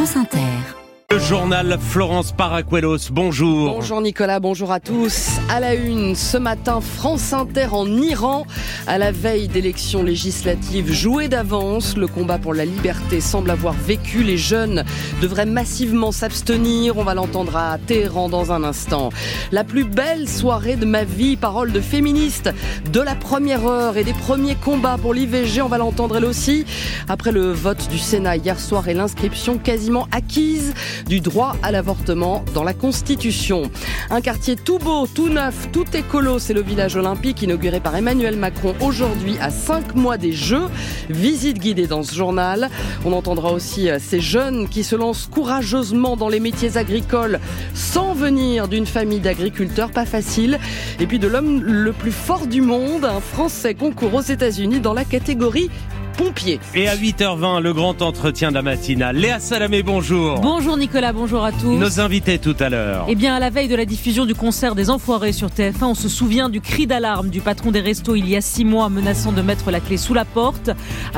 France Inter. Le journal Florence Paracuelos, bonjour. Bonjour Nicolas, bonjour à tous. À la une, ce matin, France Inter en Iran, à la veille d'élections législatives jouées d'avance. Le combat pour la liberté semble avoir vécu. Les jeunes devraient massivement s'abstenir. On va l'entendre à Téhéran dans un instant. La plus belle soirée de ma vie, parole de féministe, de la première heure et des premiers combats pour l'IVG. On va l'entendre elle aussi. Après le vote du Sénat hier soir et l'inscription quasiment acquise du droit à l'avortement dans la Constitution. Un quartier tout beau, tout neuf, tout écolo, c'est le village olympique inauguré par Emmanuel Macron aujourd'hui à 5 mois des Jeux. Visite guidée dans ce journal. On entendra aussi euh, ces jeunes qui se lancent courageusement dans les métiers agricoles sans venir d'une famille d'agriculteurs, pas facile. Et puis de l'homme le plus fort du monde, un Français concourt aux États-Unis dans la catégorie et à 8h20, le grand entretien de la matinale. Léa Salamé, bonjour. Bonjour Nicolas, bonjour à tous. Nos invités tout à l'heure. Eh bien, à la veille de la diffusion du concert des Enfoirés sur TF1, on se souvient du cri d'alarme du patron des restos il y a six mois menaçant de mettre la clé sous la porte.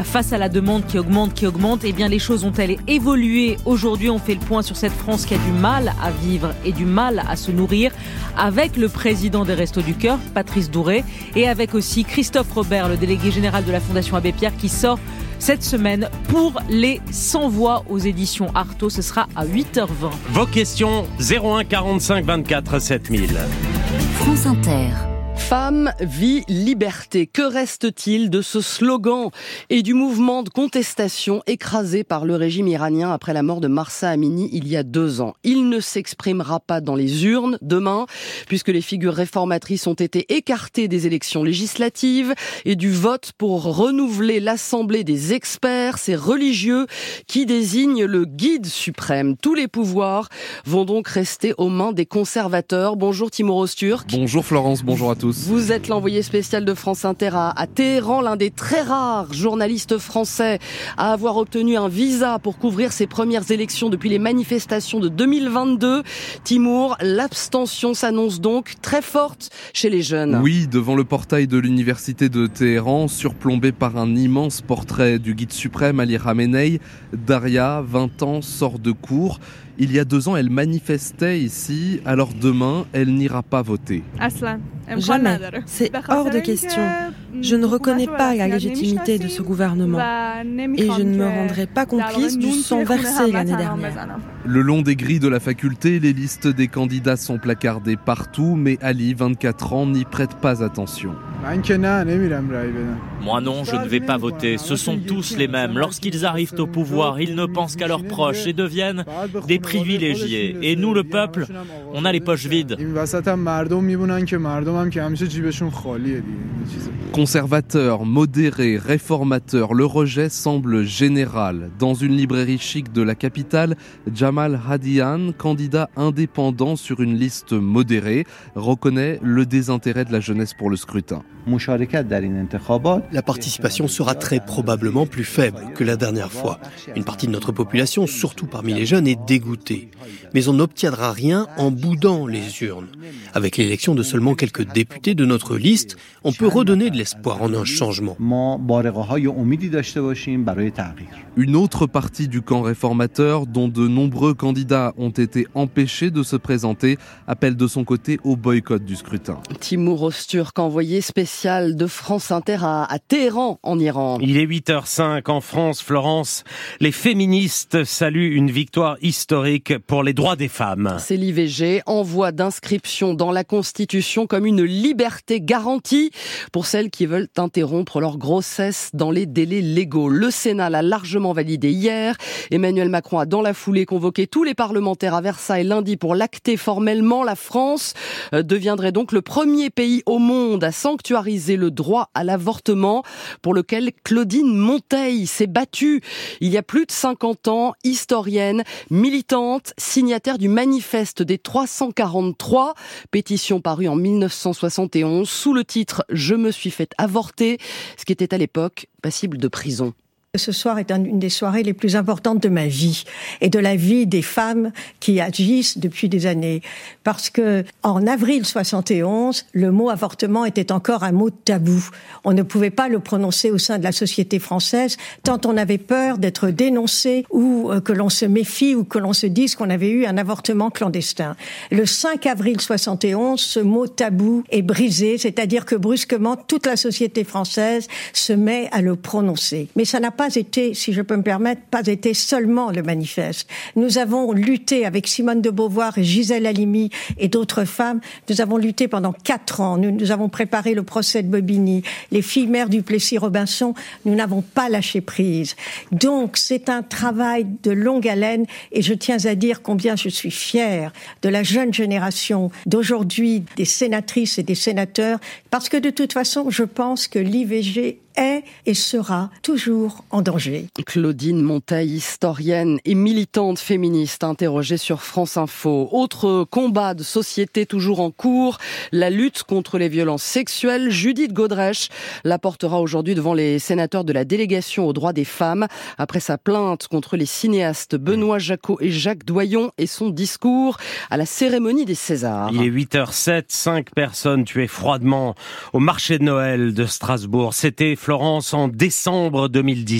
Face à la demande qui augmente, qui augmente, eh bien, les choses ont-elles évolué? Aujourd'hui, on fait le point sur cette France qui a du mal à vivre et du mal à se nourrir avec le président des Restos du Cœur, Patrice Douré, et avec aussi Christophe Robert, le délégué général de la Fondation Abbé Pierre, qui sort cette semaine pour les 100 voix aux éditions Artaud. Ce sera à 8h20. Vos questions 01 45 24 7000. France Inter. Femme, vie, liberté. Que reste-t-il de ce slogan et du mouvement de contestation écrasé par le régime iranien après la mort de Marsa Amini il y a deux ans? Il ne s'exprimera pas dans les urnes demain, puisque les figures réformatrices ont été écartées des élections législatives et du vote pour renouveler l'Assemblée des experts, ces religieux qui désignent le guide suprême. Tous les pouvoirs vont donc rester aux mains des conservateurs. Bonjour Timur Osturk. Bonjour Florence, bonjour à tous. Vous êtes l'envoyé spécial de France Inter à, Téhéran, l'un des très rares journalistes français à avoir obtenu un visa pour couvrir ses premières élections depuis les manifestations de 2022. Timour, l'abstention s'annonce donc très forte chez les jeunes. Oui, devant le portail de l'université de Téhéran, surplombé par un immense portrait du guide suprême Ali Khamenei, Daria, 20 ans, sort de cours. Il y a deux ans, elle manifestait ici, alors demain, elle n'ira pas voter. Jamais. C'est hors de question. Je ne reconnais pas la légitimité de ce gouvernement. Et je ne me rendrai pas complice du sang versé l'année dernière. Le long des grilles de la faculté, les listes des candidats sont placardées partout, mais Ali, 24 ans, n'y prête pas attention. Moi non, je ne vais pas voter. Ce sont tous les mêmes. Lorsqu'ils arrivent au pouvoir, ils ne pensent qu'à leurs proches et deviennent des privilégiés. Et nous, le peuple, on a les poches vides. Conservateur, modéré, réformateur, le rejet semble général. Dans une librairie chic de la capitale, Jamal Hadian, candidat indépendant sur une liste modérée, reconnaît le désintérêt de la jeunesse pour le scrutin. La participation sera très probablement plus faible que la dernière fois. Une partie de notre population, surtout parmi les jeunes, est dégoûtée. Mais on n'obtiendra rien en boudant les urnes. Avec l'élection de seulement quelques députés de notre liste, on peut redonner de l'espoir en un changement. Une autre partie du camp réformateur, dont de nombreux candidats ont été empêchés de se présenter, appelle de son côté au boycott du scrutin. Timur Osturk, envoyé spécial de France Inter à, Téhéran, en Iran. Il est 8h05 en France, Florence. Les féministes saluent une victoire historique pour les droits des femmes. C'est l'IVG, envoi d'inscription dans la Constitution comme une liberté garantie pour celles qui veulent interrompre leur grossesse dans les délais légaux. Le Sénat l'a largement validé hier. Emmanuel Macron a dans la foulée convoqué tous les parlementaires à Versailles lundi pour l'acter formellement. La France euh, deviendrait donc le premier pays au monde à sanctuariser le droit à l'avortement pour lequel Claudine Monteil s'est battue il y a plus de 50 ans, historienne, militante, signataire du manifeste des 343, pétition parue en 1971 sous le titre Je me suis fait avorter, ce qui était à l'époque passible de prison. Ce soir est une des soirées les plus importantes de ma vie et de la vie des femmes qui agissent depuis des années. Parce que en avril 71, le mot avortement était encore un mot tabou. On ne pouvait pas le prononcer au sein de la société française tant on avait peur d'être dénoncé ou euh, que l'on se méfie ou que l'on se dise qu'on avait eu un avortement clandestin. Le 5 avril 71, ce mot tabou est brisé, c'est-à-dire que brusquement toute la société française se met à le prononcer. Mais ça n'a pas pas été, si je peux me permettre, pas été seulement le manifeste. Nous avons lutté avec Simone de Beauvoir et Gisèle Halimi et d'autres femmes. Nous avons lutté pendant quatre ans. Nous, nous avons préparé le procès de Bobigny, les filles mères du Plessis-Robinson. Nous n'avons pas lâché prise. Donc, c'est un travail de longue haleine et je tiens à dire combien je suis fière de la jeune génération d'aujourd'hui, des sénatrices et des sénateurs, parce que de toute façon, je pense que l'IVG est et sera toujours en danger. Claudine Monteil, historienne et militante féministe, interrogée sur France Info. Autre combat de société toujours en cours, la lutte contre les violences sexuelles. Judith Godrèche la portera aujourd'hui devant les sénateurs de la délégation aux droits des femmes après sa plainte contre les cinéastes Benoît Jacot et Jacques Doyon et son discours à la cérémonie des Césars. Il est 8h07, cinq personnes tuées froidement au marché de Noël de Strasbourg. C'était Florence en décembre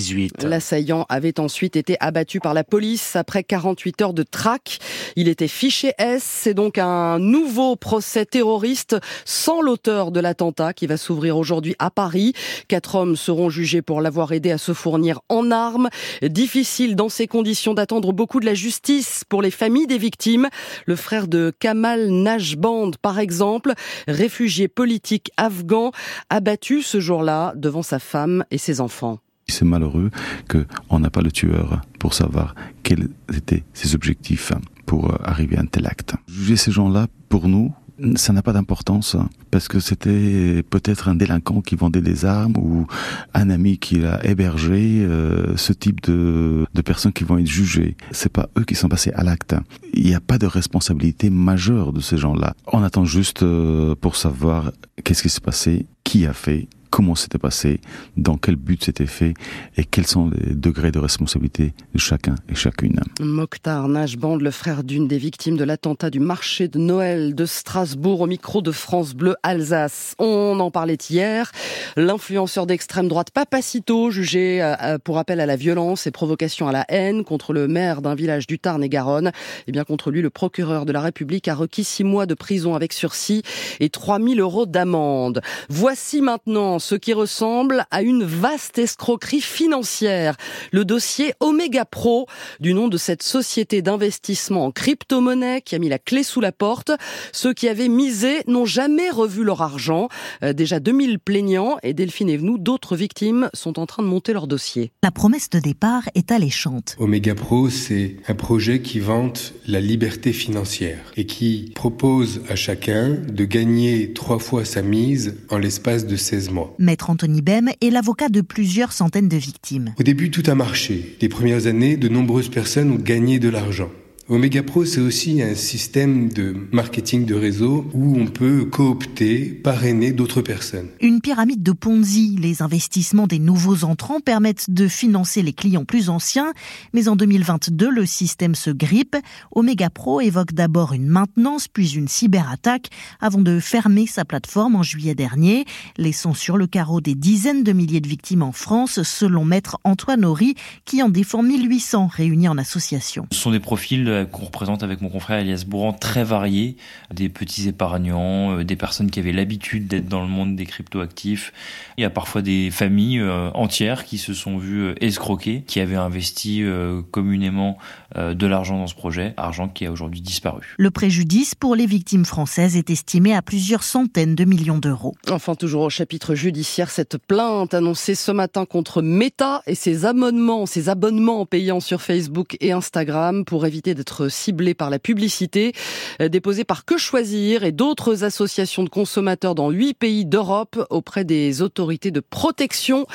2018. L'assaillant avait ensuite été abattu par la police après 48 heures de traque. Il était fiché S. C'est donc un nouveau procès terroriste sans l'auteur de l'attentat qui va s'ouvrir aujourd'hui à Paris. Quatre hommes seront jugés pour l'avoir aidé à se fournir en armes. Difficile dans ces conditions d'attendre beaucoup de la justice pour les familles des victimes. Le frère de Kamal Najband, par exemple, réfugié politique afghan, abattu ce jour-là devant sa femme et ses enfants. C'est malheureux qu'on n'a pas le tueur pour savoir quels étaient ses objectifs pour euh, arriver à un tel acte. Juger ces gens-là, pour nous, ça n'a pas d'importance parce que c'était peut-être un délinquant qui vendait des armes ou un ami qui a hébergé euh, ce type de, de personnes qui vont être jugées. C'est pas eux qui sont passés à l'acte. Il n'y a pas de responsabilité majeure de ces gens-là. On attend juste euh, pour savoir qu'est-ce qui s'est passé, qui a fait comment c'était passé, dans quel but c'était fait et quels sont les degrés de responsabilité de chacun et chacune. Mokhtar Najband, le frère d'une des victimes de l'attentat du marché de Noël de Strasbourg au micro de France Bleu Alsace. On en parlait hier. L'influenceur d'extrême droite Papacito, jugé euh, euh, pour appel à la violence et provocation à la haine contre le maire d'un village du Tarn-et-Garonne. Et eh bien contre lui, le procureur de la République a requis six mois de prison avec sursis et 3000 euros d'amende. Voici maintenant ce qui ressemble à une vaste escroquerie financière. Le dossier Omega Pro, du nom de cette société d'investissement en crypto-monnaie qui a mis la clé sous la porte. Ceux qui avaient misé n'ont jamais revu leur argent. Euh, déjà 2000 plaignants et Delphine Evenou, d'autres victimes sont en train de monter leur dossier. La promesse de départ est alléchante. Omega Pro, c'est un projet qui vante la liberté financière et qui propose à chacun de gagner trois fois sa mise en l'espace de 16 mois. Maître Anthony Bem est l'avocat de plusieurs centaines de victimes. Au début, tout a marché. Les premières années, de nombreuses personnes ont gagné de l'argent. Omega Pro, c'est aussi un système de marketing de réseau où on peut coopter, parrainer d'autres personnes. Une pyramide de Ponzi. Les investissements des nouveaux entrants permettent de financer les clients plus anciens, mais en 2022, le système se grippe. Omega Pro évoque d'abord une maintenance, puis une cyberattaque, avant de fermer sa plateforme en juillet dernier, laissant sur le carreau des dizaines de milliers de victimes en France, selon maître Antoine Horry, qui en défend 1800 réunis en association. Ce sont des profils euh, qu'on représente avec mon confrère Elias Bourran très variés, des petits épargnants, euh, des personnes qui avaient l'habitude d'être dans le monde des cryptoactifs. Il y a parfois des familles euh, entières qui se sont vues escroquer, qui avaient investi communément de l'argent dans ce projet, argent qui a aujourd'hui disparu. Le préjudice pour les victimes françaises est estimé à plusieurs centaines de millions d'euros. Enfin, toujours au chapitre judiciaire, cette plainte annoncée ce matin contre Meta et ses abonnements, ses abonnements payants sur Facebook et Instagram pour éviter des d'être ciblé par la publicité. Déposé par Que Choisir et d'autres associations de consommateurs dans huit pays d'Europe auprès des autorités de protection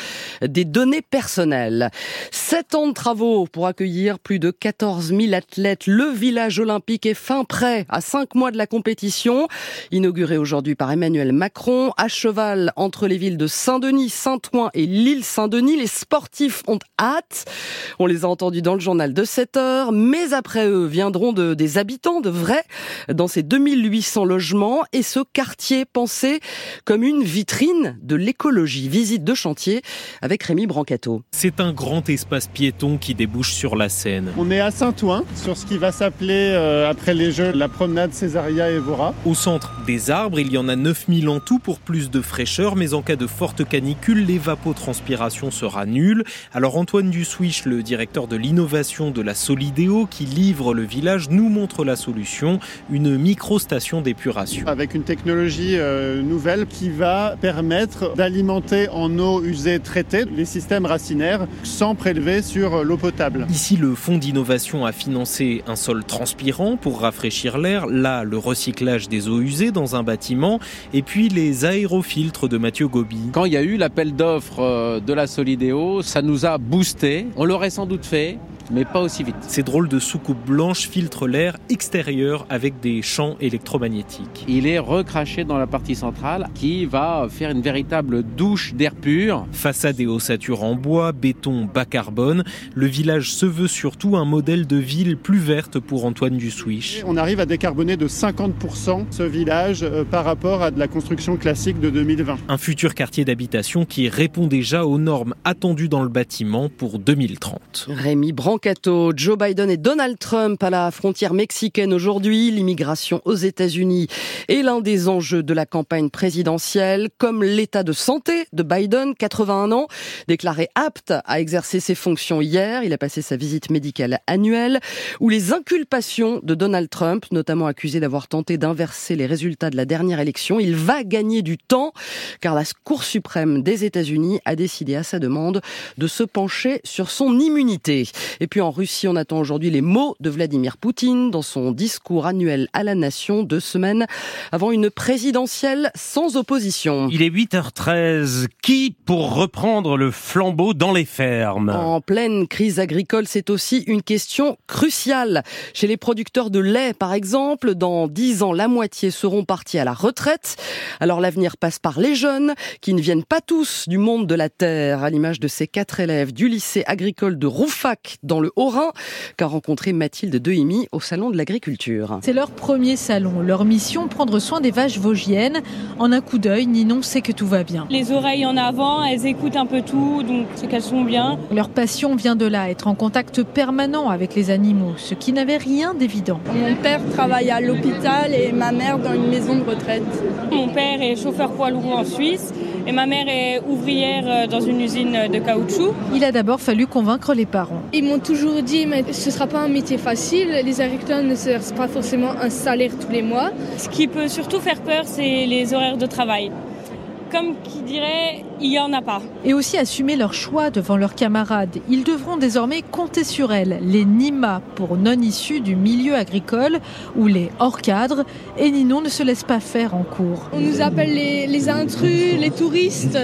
des données personnelles. Sept ans de travaux pour accueillir plus de 14 000 athlètes. Le village olympique est fin prêt à cinq mois de la compétition. Inauguré aujourd'hui par Emmanuel Macron, à cheval entre les villes de Saint-Denis, Saint-Ouen et Lille-Saint-Denis, les sportifs ont hâte. On les a entendus dans le journal de 7 heures, mais après eux viendront de, des habitants de vrais dans ces 2800 logements et ce quartier pensé comme une vitrine de l'écologie. Visite de chantier avec Rémi Brancato. C'est un grand espace piéton qui débouche sur la Seine. On est à Saint-Ouen, sur ce qui va s'appeler euh, après les Jeux la promenade Césaria Evora. Au centre des arbres, il y en a 9000 en tout pour plus de fraîcheur, mais en cas de forte canicule, l'évapotranspiration sera nulle. Alors Antoine Dussouich, le directeur de l'innovation de la Solidéo qui livre le village, nous montre la solution, une micro-station d'épuration. Avec une technologie euh, nouvelle qui va permettre d'alimenter en eau usée traitée les systèmes racinaires sans prélever sur l'eau potable. Ici, le fonds d'innovation a financé un sol transpirant pour rafraîchir l'air, là le recyclage des eaux usées dans un bâtiment, et puis les aérofiltres de Mathieu Gobi. Quand il y a eu l'appel d'offres euh, de la Solidéo, ça nous a boosté. On l'aurait sans doute fait, mais pas aussi vite. Ces drôles de soucoupes blanches filtrent l'air extérieur avec des champs électromagnétiques. Il est recraché dans la partie centrale qui va faire une véritable douche d'air pur. Façade et ossature en bois, béton bas carbone, le village se veut surtout un modèle de ville plus verte pour Antoine Dussouich. On arrive à décarboner de 50% ce village euh, par rapport à de la construction classique de 2020. Un futur quartier d'habitation qui répond déjà aux normes attendues dans le bâtiment pour 2030. Rémi Brancato, Joe Biden et Donald Trump à la frontière mexicaine aujourd'hui. L'immigration aux États-Unis est l'un des enjeux de la campagne présidentielle, comme l'état de santé de Biden, 81 ans, déclaré apte à exercer ses fonctions hier. Il a passé sa visite médicale annuelle, ou les inculpations de Donald Trump, notamment accusé d'avoir tenté d'inverser les résultats de la dernière élection. Il va gagner du temps, car la Cour suprême des États-Unis a décidé à sa demande de se pencher sur son immunité. Puis en Russie, on attend aujourd'hui les mots de Vladimir Poutine dans son discours annuel à la nation deux semaines avant une présidentielle sans opposition. Il est 8h13. Qui pour reprendre le flambeau dans les fermes? En pleine crise agricole, c'est aussi une question cruciale. Chez les producteurs de lait, par exemple, dans 10 ans, la moitié seront partis à la retraite. Alors l'avenir passe par les jeunes, qui ne viennent pas tous du monde de la terre, à l'image de ces quatre élèves du lycée agricole de Roufac, dans le Haut-Rhin, qu'a rencontré Mathilde Dehimi au Salon de l'Agriculture. C'est leur premier salon. Leur mission, prendre soin des vaches vosgiennes. En un coup d'œil, Ninon sait que tout va bien. Les oreilles en avant, elles écoutent un peu tout, donc c'est qu'elles sont bien. Leur passion vient de là, être en contact permanent avec les animaux, ce qui n'avait rien d'évident. Mon père travaille à l'hôpital et ma mère dans une maison de retraite. Mon père est chauffeur poids lourd en Suisse et ma mère est ouvrière dans une usine de caoutchouc. Il a d'abord fallu convaincre les parents. Ils m'ont toujours dit mais ce sera pas un métier facile, les agriculteurs ne cherchent pas forcément un salaire tous les mois. Ce qui peut surtout faire peur, c'est les horaires de travail. Comme qui dirait, il n'y en a pas. Et aussi assumer leur choix devant leurs camarades. Ils devront désormais compter sur elles, les NIMA pour non issus du milieu agricole ou les hors cadres. Et Ninon ne se laisse pas faire en cours. On nous appelle les, les intrus, les touristes.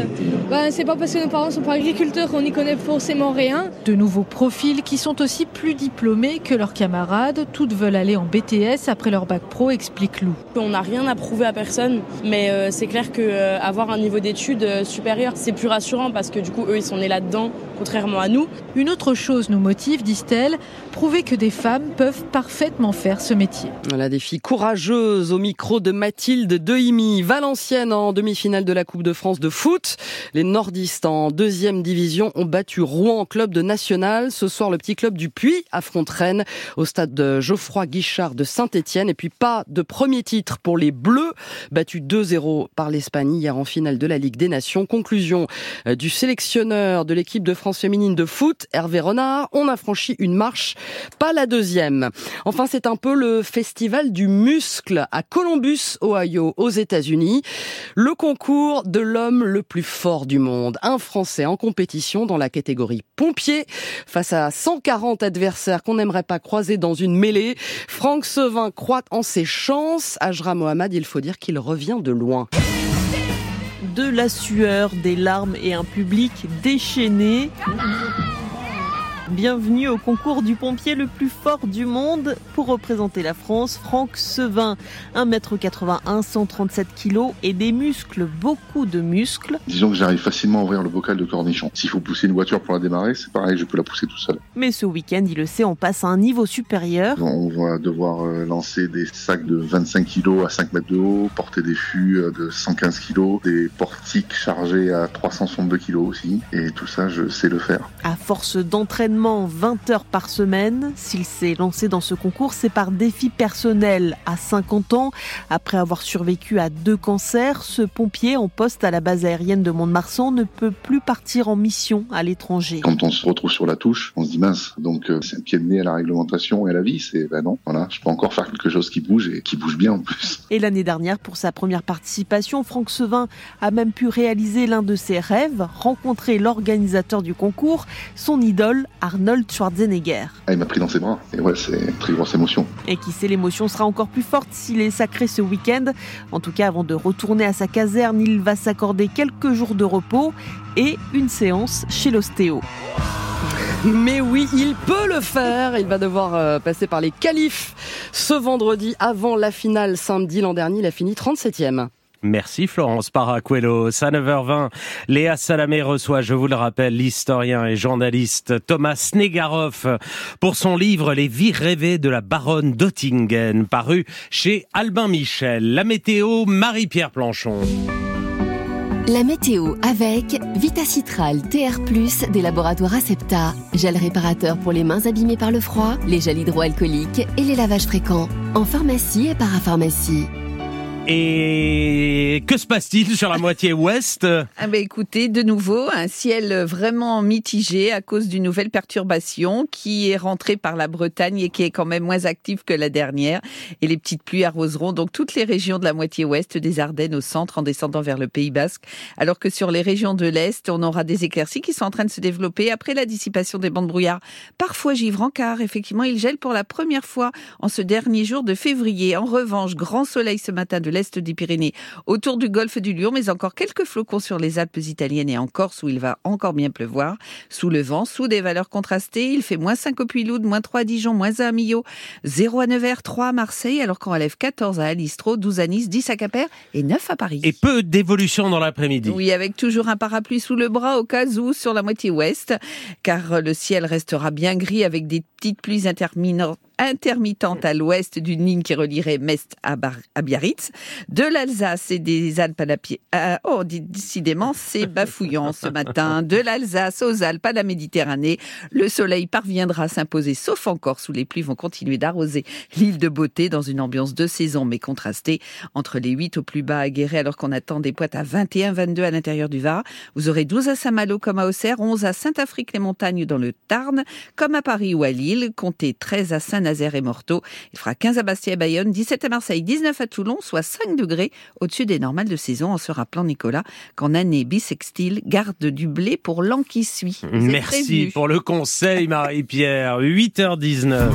Ben, c'est pas parce que nos parents sont pas agriculteurs qu'on n'y connaît forcément rien. De nouveaux profils qui sont aussi plus diplômés que leurs camarades. Toutes veulent aller en BTS après leur bac pro, explique Lou. On n'a rien à prouver à personne, mais euh, c'est clair que euh, avoir un niveau d'études euh, c'est plus rassurant parce que du coup, eux, ils sont nés là-dedans, contrairement à nous. Une autre chose nous motive, disent-elles, prouver que des femmes peuvent parfaitement faire ce métier. Voilà des filles courageuses au micro de Mathilde Dehimi, Valenciennes en demi-finale de la Coupe de France de foot. Les nordistes en deuxième division ont battu Rouen en club de national. Ce soir, le petit club du Puy affronte Rennes au stade de Geoffroy Guichard de Saint-Etienne. Et puis pas de premier titre pour les Bleus, battus 2-0 par l'Espagne hier en finale de la Ligue des Nations. Conclusion du sélectionneur de l'équipe de France Féminine de foot, Hervé Renard, on a franchi une marche, pas la deuxième. Enfin, c'est un peu le festival du muscle à Columbus, Ohio, aux États-Unis. Le concours de l'homme le plus fort du monde. Un Français en compétition dans la catégorie pompier face à 140 adversaires qu'on n'aimerait pas croiser dans une mêlée. Franck Sevin croit en ses chances. Ajra Mohamed, il faut dire qu'il revient de loin de la sueur, des larmes et un public déchaîné. Bienvenue au concours du pompier le plus fort du monde. Pour représenter la France, Franck Sevin, 1m81, 137 kg et des muscles, beaucoup de muscles. Disons que j'arrive facilement à ouvrir le bocal de cornichon. S'il faut pousser une voiture pour la démarrer, c'est pareil, je peux la pousser tout seul. Mais ce week-end, il le sait, on passe à un niveau supérieur. On va devoir euh, lancer des sacs de 25 kg à 5 mètres de haut, porter des fûts euh, de 115 kg, des portiques chargés à 362 kg aussi. Et tout ça, je sais le faire. À force d'entraînement, 20 heures par semaine. S'il s'est lancé dans ce concours, c'est par défi personnel. À 50 ans, après avoir survécu à deux cancers, ce pompier en poste à la base aérienne de Mont-de-Marsan ne peut plus partir en mission à l'étranger. Quand on se retrouve sur la touche, on se dit mince, donc euh, c'est un pied de nez à la réglementation et à la vie. C'est ben non, voilà, je peux encore faire quelque chose qui bouge et qui bouge bien en plus. Et l'année dernière, pour sa première participation, Franck Sevin a même pu réaliser l'un de ses rêves, rencontrer l'organisateur du concours, son idole Arnold Schwarzenegger. Ah, il m'a pris dans ses bras. Et ouais, c'est une très grosse émotion. Et qui sait, l'émotion sera encore plus forte s'il est sacré ce week-end. En tout cas, avant de retourner à sa caserne, il va s'accorder quelques jours de repos et une séance chez l'ostéo. Mais oui, il peut le faire. Il va devoir euh, passer par les qualifs ce vendredi avant la finale samedi. L'an dernier, il a fini 37e. Merci Florence Paracuelos. À 9h20, Léa Salamé reçoit, je vous le rappelle, l'historien et journaliste Thomas Negaroff pour son livre Les vies rêvées de la baronne d'Ottingen, paru chez Albin Michel. La météo, Marie-Pierre Planchon. La météo avec Vitacitral TR+, des laboratoires Acepta, gel réparateur pour les mains abîmées par le froid, les gels hydroalcooliques et les lavages fréquents, en pharmacie et parapharmacie. Et que se passe-t-il sur la moitié ouest? Ah ben Écoutez, de nouveau, un ciel vraiment mitigé à cause d'une nouvelle perturbation qui est rentrée par la Bretagne et qui est quand même moins active que la dernière. Et les petites pluies arroseront donc toutes les régions de la moitié ouest, des Ardennes au centre, en descendant vers le Pays Basque. Alors que sur les régions de l'Est, on aura des éclaircies qui sont en train de se développer après la dissipation des bandes brouillard. Parfois givrant, car effectivement, il gèle pour la première fois en ce dernier jour de février. En revanche, grand soleil ce matin de l'est des Pyrénées, autour du golfe du Lion, mais encore quelques flocons sur les Alpes italiennes et en Corse où il va encore bien pleuvoir. Sous le vent, sous des valeurs contrastées, il fait moins 5 au Puy-Loude, moins 3 à Dijon, moins 1 à Millau, 0 à Nevers, 3 à Marseille, alors qu'on relève 14 à Alistro, 12 à Nice, 10 à Quimper et 9 à Paris. Et peu d'évolution dans l'après-midi. Oui, avec toujours un parapluie sous le bras au cas où sur la moitié ouest, car le ciel restera bien gris avec des petites pluies interminentes intermittente à l'ouest d'une ligne qui relierait Mest à, Biarritz, de l'Alsace et des Alpes à la euh, oh, décidément, c'est bafouillant ce matin. De l'Alsace aux Alpes à la Méditerranée, le soleil parviendra à s'imposer, sauf encore sous les pluies vont continuer d'arroser l'île de Beauté dans une ambiance de saison mais contrastée entre les 8 au plus bas à Guéret alors qu'on attend des poites à 21, 22 à l'intérieur du Var. Vous aurez 12 à Saint-Malo comme à Auxerre, 11 à Saint-Afrique-les-Montagnes dans le Tarn, comme à Paris ou à Lille, comptez 13 à Saint Et Morteau. Il fera 15 à Bastia et Bayonne, 17 à Marseille, 19 à Toulon, soit 5 degrés au-dessus des normales de saison, en se rappelant, Nicolas, qu'en année bisextile, garde du blé pour l'an qui suit. Merci pour le conseil, Marie-Pierre. 8h19.